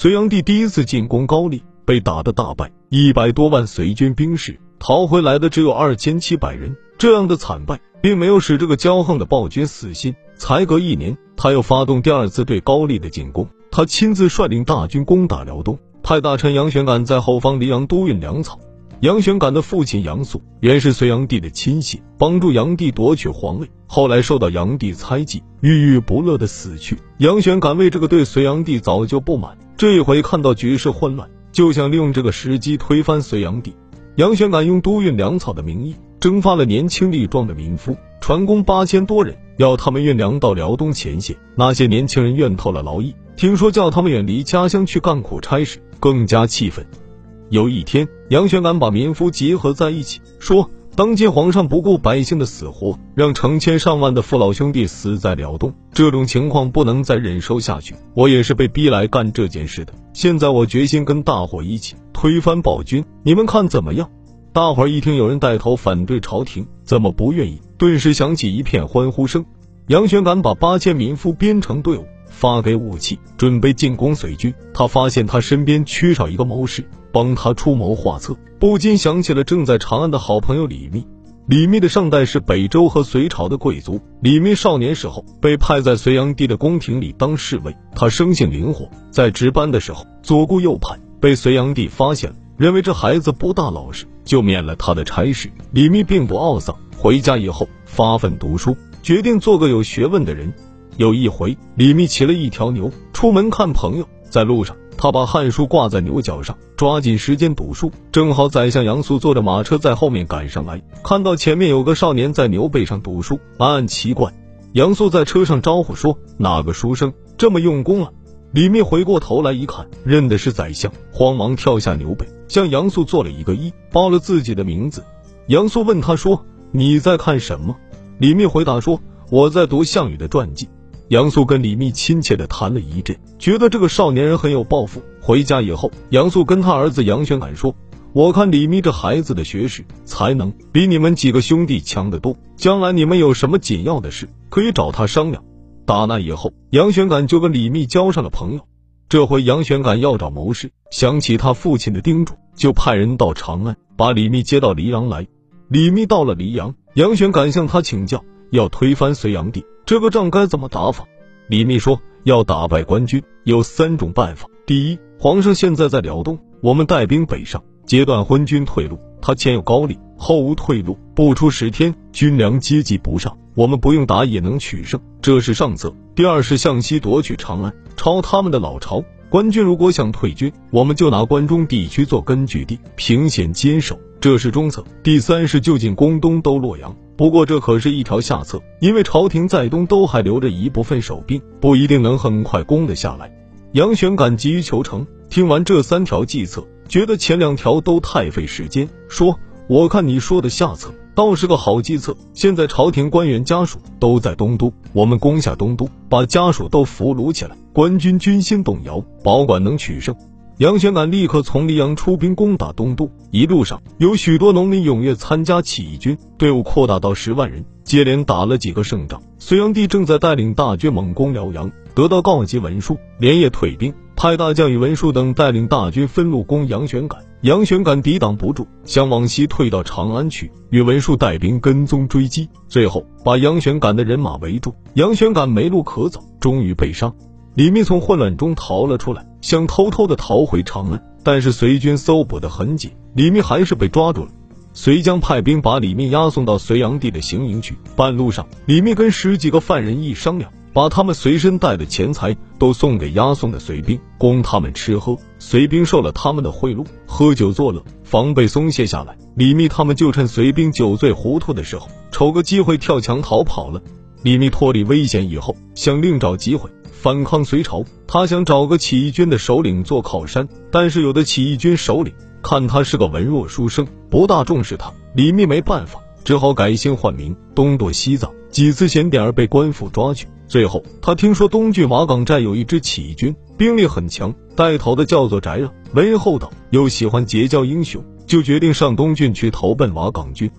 隋炀帝第一次进攻高丽，被打得大败，一百多万隋军兵士逃回来的只有二千七百人。这样的惨败，并没有使这个骄横的暴君死心。才隔一年，他又发动第二次对高丽的进攻。他亲自率领大军攻打辽东，派大臣杨玄感在后方黎阳督运粮草。杨玄感的父亲杨素原是隋炀帝的亲信，帮助炀帝夺取皇位，后来受到炀帝猜忌，郁郁不乐的死去。杨玄感为这个对隋炀帝早就不满，这一回看到局势混乱，就想利用这个时机推翻隋炀帝。杨玄感用督运粮草的名义。征发了年轻力壮的民夫，船工八千多人，要他们运粮到辽东前线。那些年轻人怨透了劳役，听说叫他们远离家乡去干苦差事，更加气愤。有一天，杨玄感把民夫集合在一起，说：“ 当今皇上不顾百姓的死活，让成千上万的父老兄弟死在辽东，这种情况不能再忍受下去。我也是被逼来干这件事的。现在我决心跟大伙一起推翻暴君，你们看怎么样？”大伙一听有人带头反对朝廷，怎么不愿意？顿时响起一片欢呼声。杨玄感把八千民夫编成队伍，发给武器，准备进攻隋军。他发现他身边缺少一个谋士，帮他出谋划策，不禁想起了正在长安的好朋友李密。李密的上代是北周和隋朝的贵族。李密少年时候被派在隋炀帝的宫廷里当侍卫，他生性灵活，在值班的时候左顾右盼，被隋炀帝发现了。认为这孩子不大老实，就免了他的差事。李密并不懊丧，回家以后发奋读书，决定做个有学问的人。有一回，李密骑了一条牛出门看朋友，在路上，他把《汉书》挂在牛角上，抓紧时间读书。正好宰相杨素坐着马车在后面赶上来，看到前面有个少年在牛背上读书，暗暗奇怪。杨素在车上招呼说：“哪个书生这么用功啊？”李密回过头来一看，认的是宰相，慌忙跳下牛背，向杨素做了一个揖，报了自己的名字。杨素问他说：“你在看什么？”李密回答说：“我在读项羽的传记。”杨素跟李密亲切的谈了一阵，觉得这个少年人很有抱负。回家以后，杨素跟他儿子杨玄感说：“我看李密这孩子的学识才能比你们几个兄弟强得多，将来你们有什么紧要的事，可以找他商量。”打那以后，杨玄感就跟李密交上了朋友。这回杨玄感要找谋士，想起他父亲的叮嘱，就派人到长安，把李密接到黎阳来。李密到了黎阳，杨玄感向他请教，要推翻隋炀帝，这个仗该怎么打法？李密说，要打败官军，有三种办法。第一，皇上现在在辽东，我们带兵北上，截断昏军退路。他前有高丽，后无退路，不出十天，军粮接济不上。我们不用打也能取胜，这是上策。第二是向西夺取长安，抄他们的老巢。官军如果想退军，我们就拿关中地区做根据地，凭险坚守，这是中策。第三是就近攻东都洛阳，不过这可是一条下策，因为朝廷在东都还留着一部分守兵，不一定能很快攻得下来。杨玄感急于求成，听完这三条计策，觉得前两条都太费时间，说：“我看你说的下策。”倒是个好计策。现在朝廷官员家属都在东都，我们攻下东都，把家属都俘虏起来，官军军心动摇，保管能取胜。杨玄感立刻从黎阳出兵攻打东都，一路上有许多农民踊跃参加起义军，队伍扩大到十万人，接连打了几个胜仗。隋炀帝正在带领大军猛攻辽阳，得到告急文书，连夜退兵。派大将宇文述等带领大军分路攻杨玄感，杨玄感抵挡不住，想往西退到长安去。宇文述带兵跟踪追击，最后把杨玄感的人马围住，杨玄感没路可走，终于被杀。李密从混乱中逃了出来，想偷偷的逃回长安，但是随军搜捕的很紧，李密还是被抓住了。隋将派兵把李密押送到隋炀帝的行营去。半路上，李密跟十几个犯人一商量。把他们随身带的钱财都送给押送的隋兵，供他们吃喝。隋兵受了他们的贿赂，喝酒作乐，防备松懈下来。李密他们就趁隋兵酒醉糊涂的时候，瞅个机会跳墙逃跑了。李密脱离危险以后，想另找机会反抗隋朝。他想找个起义军的首领做靠山，但是有的起义军首领看他是个文弱书生，不大重视他。李密没办法，只好改姓换名，东躲西藏，几次险点儿被官府抓去。最后，他听说东郡瓦岗寨有一支起义军，兵力很强，带头的叫做翟让，为人厚道，又喜欢结交英雄，就决定上东郡去投奔瓦岗军。